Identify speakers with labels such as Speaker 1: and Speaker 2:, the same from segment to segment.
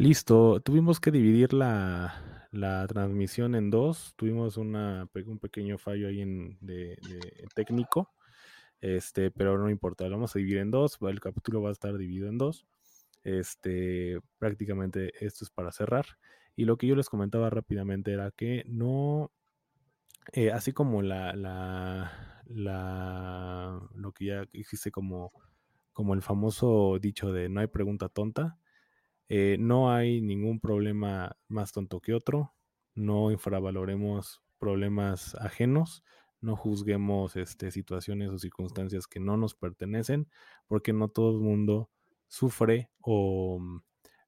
Speaker 1: Listo. Tuvimos que dividir la, la transmisión en dos. Tuvimos una, un pequeño fallo ahí en, de, de técnico. Este, pero no importa, lo vamos a dividir en dos. El capítulo va a estar dividido en dos. Este, prácticamente esto es para cerrar. Y lo que yo les comentaba rápidamente era que no, eh, así como la, la, la, lo que ya existe como, como el famoso dicho de no hay pregunta tonta, eh, no hay ningún problema más tonto que otro, no infravaloremos problemas ajenos, no juzguemos este, situaciones o circunstancias que no nos pertenecen, porque no todo el mundo sufre o mm,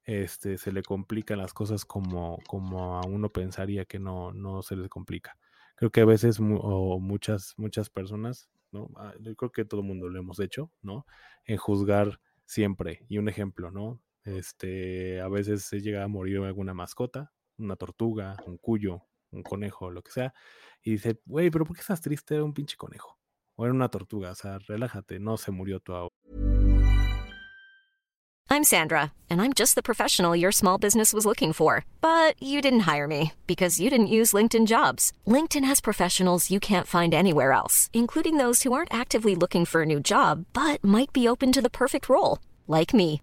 Speaker 1: este, se le complican las cosas como, como a uno pensaría que no, no se les complica. Creo que a veces muchas, muchas personas, ¿no? Ah, yo creo que todo el mundo lo hemos hecho, ¿no? En juzgar siempre. Y un ejemplo, ¿no? Este, a veces se llega a morir alguna mascota, una tortuga, un cuyo, un conejo, lo que sea, y dice, güey, pero ¿por qué estás triste? Era un pinche conejo. O era una tortuga, o sea, relájate, no se murió tu ahora.
Speaker 2: I'm Sandra, and I'm just the professional your small business was looking for. But you didn't hire me because you didn't use LinkedIn jobs. LinkedIn has professionals you can't find anywhere else, including those who aren't actively looking for a new job, but might be open to the perfect role, like me.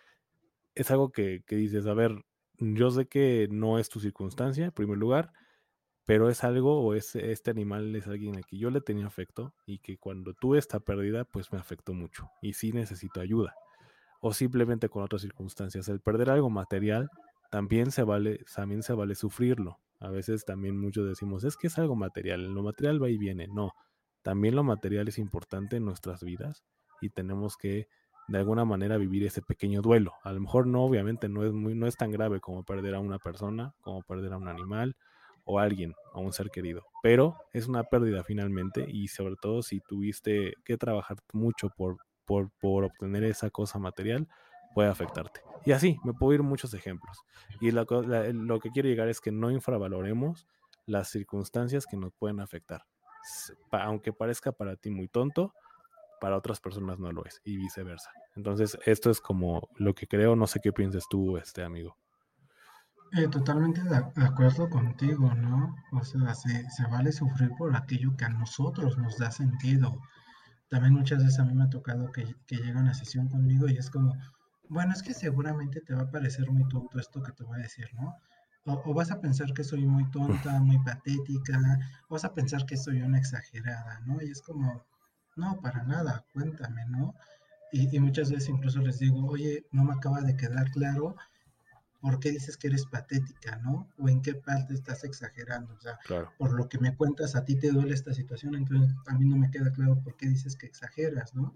Speaker 1: Es algo que, que dices, a ver, yo sé que no es tu circunstancia, en primer lugar, pero es algo o es, este animal es alguien a quien yo le tenía afecto y que cuando tuve esta pérdida, pues me afectó mucho y sí necesito ayuda. O simplemente con otras circunstancias. El perder algo material también se vale, también se vale sufrirlo. A veces también muchos decimos, es que es algo material, lo material va y viene. No, también lo material es importante en nuestras vidas y tenemos que de alguna manera vivir ese pequeño duelo. A lo mejor no, obviamente no es muy, no es tan grave como perder a una persona, como perder a un animal, o alguien, a un ser querido. Pero es una pérdida finalmente y sobre todo si tuviste que trabajar mucho por, por, por obtener esa cosa material, puede afectarte. Y así, me puedo ir muchos ejemplos. Y lo que quiero llegar es que no infravaloremos las circunstancias que nos pueden afectar. Aunque parezca para ti muy tonto, para otras personas no lo es y viceversa. Entonces, esto es como lo que creo, no sé qué piensas tú, este amigo.
Speaker 3: Eh, totalmente de, acuerdo contigo, ¿no? O sea, se, se, vale sufrir por aquello que a nosotros nos da sentido. También muchas veces a mí me ha tocado que, que llega una sesión conmigo y es como, bueno, es que seguramente te va a parecer muy tonto esto que te voy a decir, ¿no? O, o, vas a pensar que soy muy tonta, muy patética, o vas a pensar que soy una exagerada, ¿no? Y es como, no, para nada, cuéntame, ¿no? Y, y muchas veces incluso les digo, oye, no me acaba de quedar claro ¿por qué dices que eres patética, no? O en qué parte estás exagerando, o sea, por lo que me cuentas, a ti te duele esta situación, entonces a mí no me queda claro por qué dices que exageras, ¿no?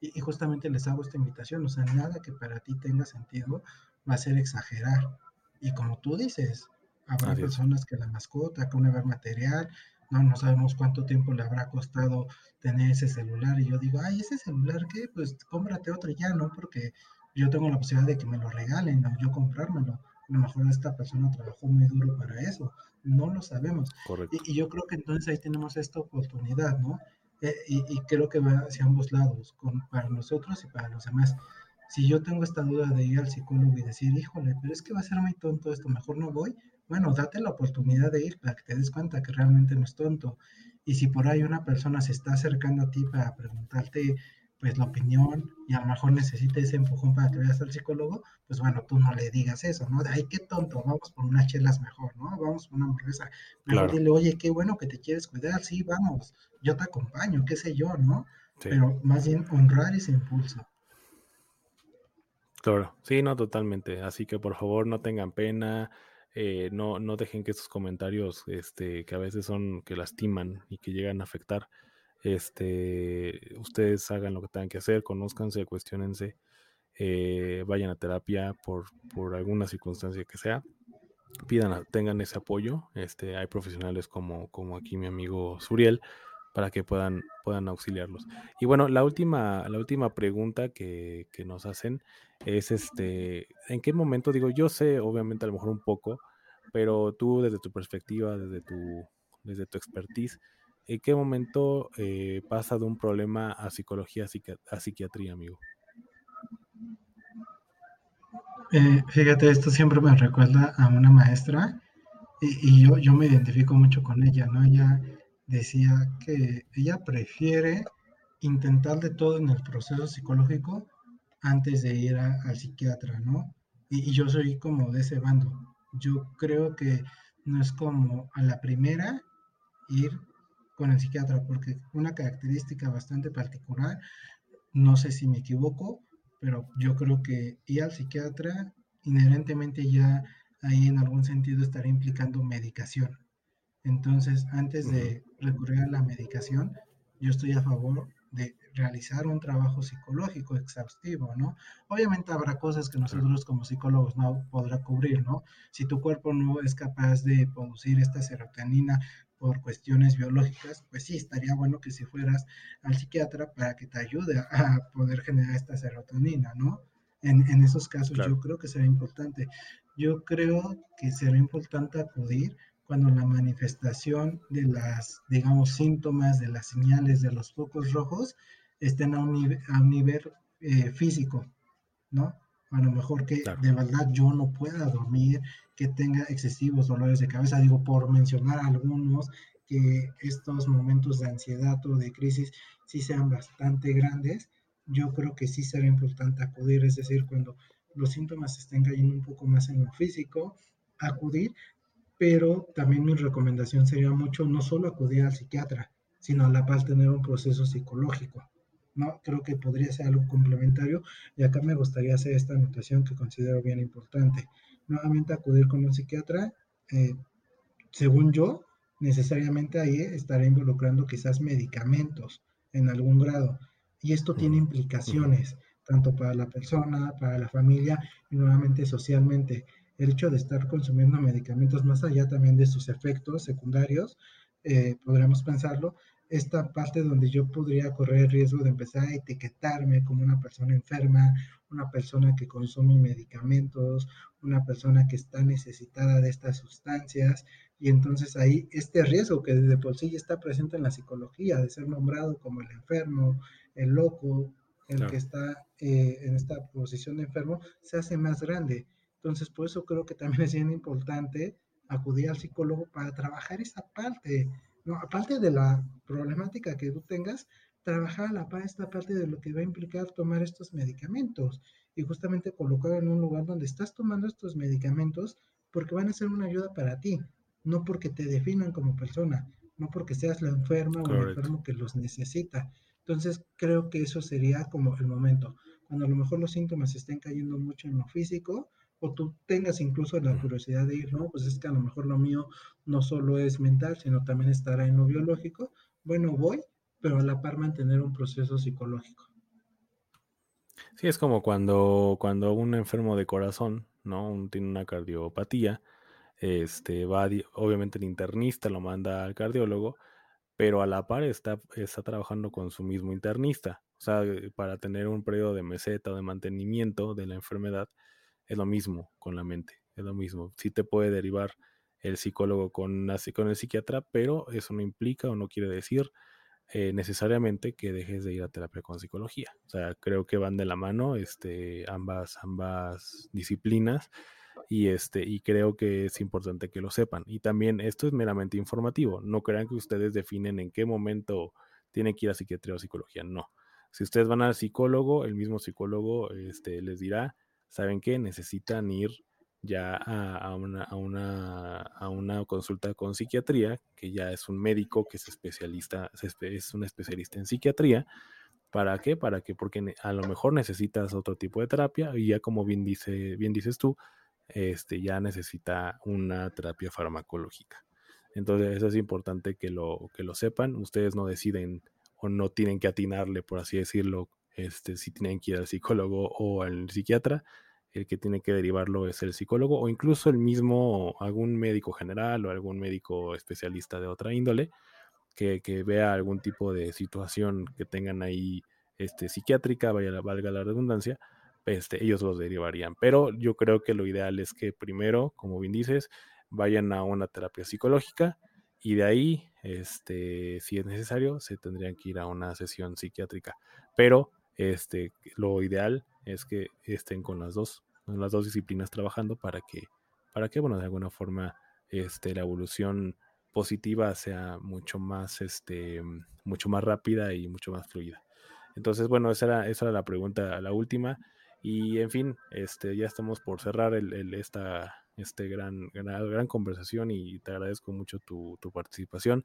Speaker 3: Y, justamente les hago esta invitación, o sea, nada que para ti tenga sentido va a ser exagerar. Y como tú dices, habrá personas que la mascota, que un haber material, no, no sabemos cuánto tiempo le habrá costado tener ese celular. Y yo digo, ay, ese celular, ¿qué? Pues cómprate otro ya, ¿no? Porque yo tengo la posibilidad de que me lo regalen o yo comprármelo. a lo mejor esta persona trabajó muy duro para eso, no lo sabemos.
Speaker 1: Correcto.
Speaker 3: Y, y yo creo que entonces ahí tenemos esta oportunidad, ¿no? Eh, y, y, creo que va hacia ambos lados, con, para nosotros y para los demás. Si yo tengo esta duda de ir al psicólogo y decir, híjole, pero es que va a ser muy tonto esto, mejor no voy, bueno, date la oportunidad de ir para que te des cuenta que realmente no es tonto. Y si por ahí una persona se está acercando a ti para preguntarte, pues la opinión y a lo mejor necesita ese empujón para que vayas al psicólogo, pues bueno, tú no le digas eso, ¿no? De, ay, qué tonto, vamos por unas chelas mejor, ¿no? Vamos por una hamburguesa. Claro. dile, oye, qué bueno que te quieres cuidar, sí, vamos, yo te acompaño, qué sé yo, ¿no? Sí. Pero más bien honrar ese impulso.
Speaker 1: Claro, sí, no, totalmente. Así que por favor no tengan pena, eh, no, no dejen que estos comentarios, este, que a veces son, que lastiman y que llegan a afectar, este, ustedes hagan lo que tengan que hacer, conózcanse, cuestionense, eh, vayan a terapia por, por alguna circunstancia que sea, pidan, tengan ese apoyo, este, hay profesionales como, como aquí mi amigo Suriel, para que puedan, puedan auxiliarlos. Y bueno, la última, la última pregunta que, que, nos hacen es este, ¿en qué momento? Digo, yo sé, obviamente, a lo mejor un poco, pero tú desde tu perspectiva, desde tu, desde tu expertise, ¿en qué momento eh, pasa de un problema a psicología a, psiquiatría, amigo?
Speaker 3: Eh, fíjate, esto siempre me recuerda a una maestra y, y yo, yo me identifico mucho con ella, ¿no? Ella decía que ella prefiere intentar de todo en el proceso psicológico antes de ir a, al psiquiatra, ¿no? Y, y, yo soy como de ese bando. Yo creo que no es como a la primera ir con el psiquiatra, porque una característica bastante particular, no sé si me equivoco, pero yo creo que ir al psiquiatra inherentemente ya ahí en algún sentido estaría implicando medicación. Entonces, antes de recurrir a la medicación, yo estoy a favor de realizar un trabajo psicológico exhaustivo, ¿no? Obviamente habrá cosas que nosotros como psicólogos no podrá cubrir, ¿no? Si tu cuerpo no es capaz de producir esta serotonina por cuestiones biológicas, pues sí, estaría bueno que si fueras al psiquiatra para que te ayude a poder generar esta serotonina, ¿no? En, en esos casos claro. yo creo que será importante. Yo creo que será importante acudir cuando la manifestación de las, digamos, síntomas, de las señales, de los focos rojos, estén a un, nivel, a un nivel eh, físico, ¿no? A lo mejor que claro. de verdad yo no pueda dormir, que tenga excesivos dolores de cabeza, digo, por mencionar algunos, que estos momentos de ansiedad o de crisis sí sean bastante grandes, yo creo que sí será importante acudir, es decir, cuando los síntomas estén cayendo un poco más en lo físico, acudir pero también mi recomendación sería mucho no solo acudir al psiquiatra, sino a la par tener un proceso psicológico. ¿no? Creo que podría ser algo complementario y acá me gustaría hacer esta anotación que considero bien importante. Nuevamente acudir con un psiquiatra, eh, según yo, necesariamente ahí estará involucrando quizás medicamentos en algún grado. Y esto tiene implicaciones, tanto para la persona, para la familia y nuevamente socialmente el hecho de estar consumiendo medicamentos más allá también de sus efectos secundarios, eh, podríamos pensarlo, esta parte donde yo podría correr el riesgo de empezar a etiquetarme como una persona enferma, una persona que consume medicamentos, una persona que está necesitada de estas sustancias, y entonces ahí este riesgo que de por sí ya está presente en la psicología, de ser nombrado como el enfermo, el loco, el claro. que está eh, en esta posición de enfermo, se hace más grande. Entonces, por eso creo que también es bien importante acudir al psicólogo para trabajar esa parte, ¿no? Aparte de la problemática que tú tengas, trabajar a la par esta parte de lo que va a implicar tomar estos medicamentos y justamente colocar en un lugar donde estás tomando estos medicamentos porque van a ser una ayuda para ti, no porque te definan como persona, no porque seas la enferma Correct. o el enfermo que los necesita. Entonces, creo que eso sería como el momento, cuando a lo mejor los síntomas estén cayendo mucho en lo físico, o tú tengas incluso la curiosidad de ir, no, pues es que a lo mejor lo mío no solo es mental, sino también estará en lo biológico, bueno, voy, pero a la par mantener un proceso psicológico.
Speaker 1: Sí, es como cuando, cuando un enfermo de corazón, ¿no? Un, tiene una cardiopatía, este, va, obviamente el internista lo manda al cardiólogo, pero a la par está, está trabajando con su mismo internista. O sea, para tener un periodo de meseta o de mantenimiento de la enfermedad, es lo mismo con la mente. es lo mismo. Sí te puede derivar el psicólogo con, con el psiquiatra, pero eso no implica o no quiere decir eh, necesariamente que dejes de ir a terapia con psicología. O sea, creo que van de la mano este, ambas, ambas disciplinas y, este, y creo que es importante que lo sepan. Y también esto es meramente informativo. No crean que ustedes definen en qué momento tienen que ir a psiquiatría o psicología. No. Si ustedes van al psicólogo, el mismo psicólogo este, les dirá, ¿saben qué? Necesitan ir ya a, una, a, una, a, una, consulta con psiquiatría, que ya es un médico que es especialista, es un especialista en psiquiatría. ¿Para qué? Para que, porque a lo mejor necesitas otro tipo de terapia y ya como bien, dice, bien dices tú, este, ya necesita una terapia farmacológica. Entonces eso es importante que lo, que lo sepan. Ustedes no deciden o no tienen que atinarle, por así decirlo, este, si tienen que ir al psicólogo o al psiquiatra el que tiene que derivarlo es el psicólogo o incluso el mismo, algún médico general o algún médico especialista de otra índole que, vea algún tipo de situación que tengan ahí este, psiquiátrica, vaya, valga la redundancia, este, ellos los derivarían. Pero yo creo que lo ideal es que primero, como bien dices, vayan a una terapia psicológica y de ahí, este, si es necesario, se tendrían que ir a una sesión psiquiátrica. Pero este, lo ideal es que estén con las dos, con las dos disciplinas trabajando para que, para que, bueno, de alguna forma, este, la evolución positiva sea mucho más, este, mucho más rápida y mucho más fluida. Entonces, bueno, esa era, esa era la pregunta, la última. Y en fin, este, ya estamos por cerrar el, esta, este gran, gran, gran, conversación y te agradezco mucho tu, tu participación.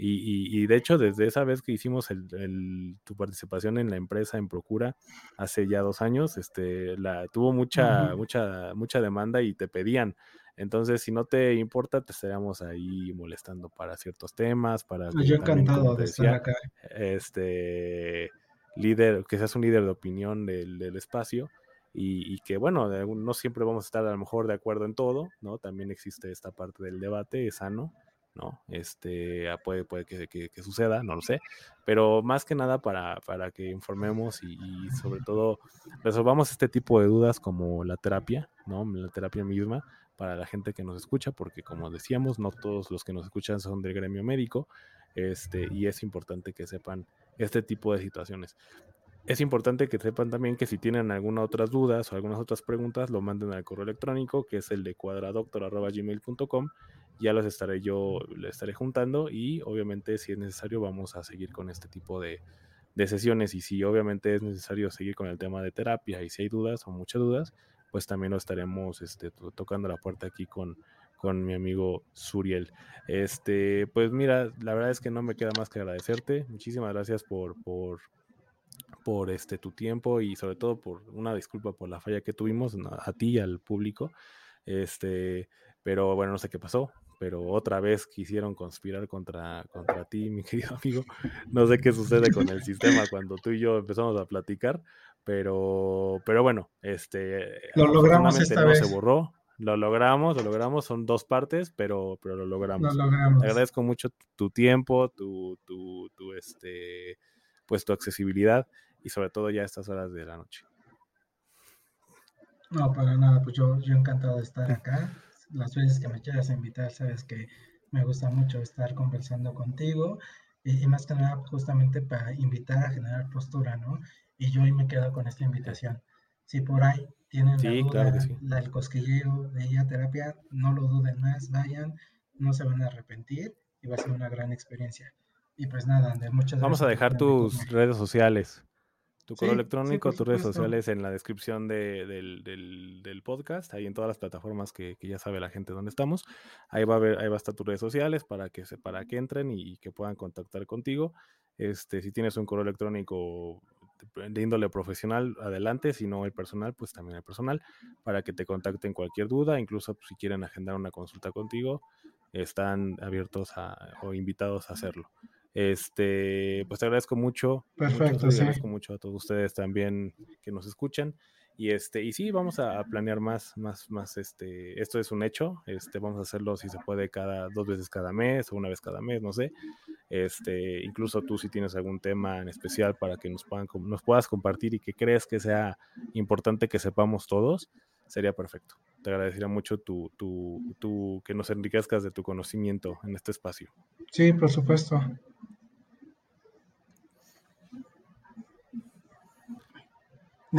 Speaker 1: Y, y, de hecho, desde esa vez que hicimos el, tu participación en la empresa en Procura, hace ya dos años, este, la, tuvo mucha, mucha, mucha demanda y te pedían. Entonces, si no te importa, te estaríamos ahí molestando para ciertos temas, para...
Speaker 3: Pues yo encantado de estar acá.
Speaker 1: Este, líder, que seas un líder de opinión del, del espacio y, que bueno, no siempre vamos a estar a lo mejor de acuerdo en todo, ¿no? También existe esta parte del debate, es sano, ¿no? Este, ah, puede, puede que, suceda, no lo sé, pero más que nada para, para que informemos y, y, sobre todo resolvamos este tipo de dudas como la terapia, ¿no? La terapia misma para la gente que nos escucha, porque como decíamos, no todos los que nos escuchan son del gremio médico, este, y es importante que sepan este tipo de situaciones es importante que sepan también que si tienen alguna otras dudas o algunas otras preguntas, lo manden al correo electrónico, que es el de cuadradoctor.gmail.com. Ya los estaré yo, le estaré juntando y obviamente si es necesario vamos a seguir con este tipo de, sesiones y si obviamente es necesario seguir con el tema de terapia y si hay dudas o muchas dudas, pues también lo estaremos este, tocando la puerta aquí con, con mi amigo Suriel. Este, pues mira, la verdad es que no me queda más que agradecerte. Muchísimas gracias por, por, por este tu tiempo y sobre todo por una disculpa por la falla que tuvimos a ti y al público. Este, pero bueno, no sé qué pasó, pero otra vez quisieron conspirar contra, contra ti, mi querido amigo. No sé qué sucede con el sistema cuando tú y yo empezamos a platicar, pero, pero bueno, este,
Speaker 3: lo logramos esta
Speaker 1: no
Speaker 3: vez.
Speaker 1: se borró. Lo logramos, lo logramos, son dos partes, pero, pero lo logramos.
Speaker 3: Lo logramos.
Speaker 1: Te agradezco mucho tu tiempo, tu, tu, tu, este, pues tu accesibilidad y sobre todo ya a estas horas de la noche.
Speaker 3: No, para nada, pues yo, yo encantado de estar acá. Las veces que me quieras invitar, sabes que me gusta mucho estar conversando contigo y, más que nada justamente para invitar a generar postura, ¿no? Y yo hoy me quedo con esta invitación. Si por ahí tienen la duda, la, el cosquilleo de ella terapia, no lo duden más, vayan, no se van a arrepentir y va a ser una gran experiencia. Y pues nada, Ander, muchas
Speaker 1: Vamos a dejar tus redes sociales, tu correo electrónico, tus redes sociales en la descripción del, del, podcast, ahí en todas las plataformas que, que, ya sabe la gente dónde estamos. Ahí va a ver, ahí va a estar tus redes sociales para que se, para que entren y, que puedan contactar contigo. Este, si tienes un correo electrónico de índole profesional, adelante, si no el personal, pues también el personal, para que te contacten cualquier duda, incluso pues, si quieren agendar una consulta contigo, están abiertos a, o invitados a hacerlo. Este, pues te agradezco mucho.
Speaker 3: Perfecto,
Speaker 1: agradezco mucho a todos ustedes también que nos escuchan. Y este, y sí, vamos a, planear más, más, más, este, esto es un hecho, este, vamos a hacerlo si se puede cada dos veces cada mes o una vez cada mes, no sé. Este, incluso tú si tienes algún tema en especial para que nos puedan, nos puedas compartir y que crees que sea importante que sepamos todos, sería perfecto. te agradecería mucho tu, tu, tu, que nos enriquezcas de tu conocimiento en este espacio.
Speaker 3: Sí, por supuesto.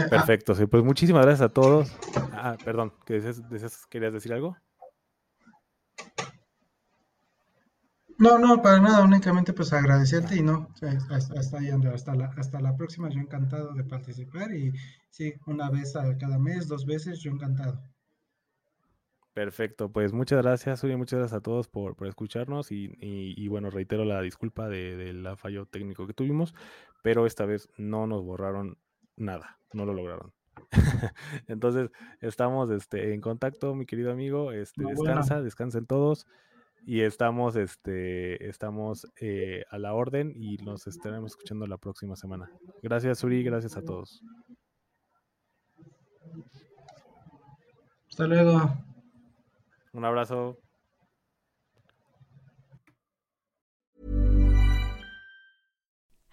Speaker 1: Perfecto, sí, pues muchísimas gracias a todos. Ah, perdón, ¿qué ¿querías decir algo?
Speaker 3: No, no, para nada, únicamente pues agradecerte y no, hasta, ahí, hasta la, hasta la próxima, yo encantado de participar y sí, una vez a cada mes, dos veces, yo encantado.
Speaker 1: Perfecto, pues muchas gracias, Uri, muchas gracias a todos por, escucharnos y, bueno, reitero la disculpa del de, fallo técnico que tuvimos, pero esta vez no nos borraron nada, no lo lograron. Entonces, estamos este, en contacto, mi querido amigo, este, descansa, descansen todos y estamos, este, estamos eh, a la orden y nos estaremos escuchando la próxima semana. Gracias, Uri, gracias a todos.
Speaker 3: Hasta luego.
Speaker 1: Un abrazo.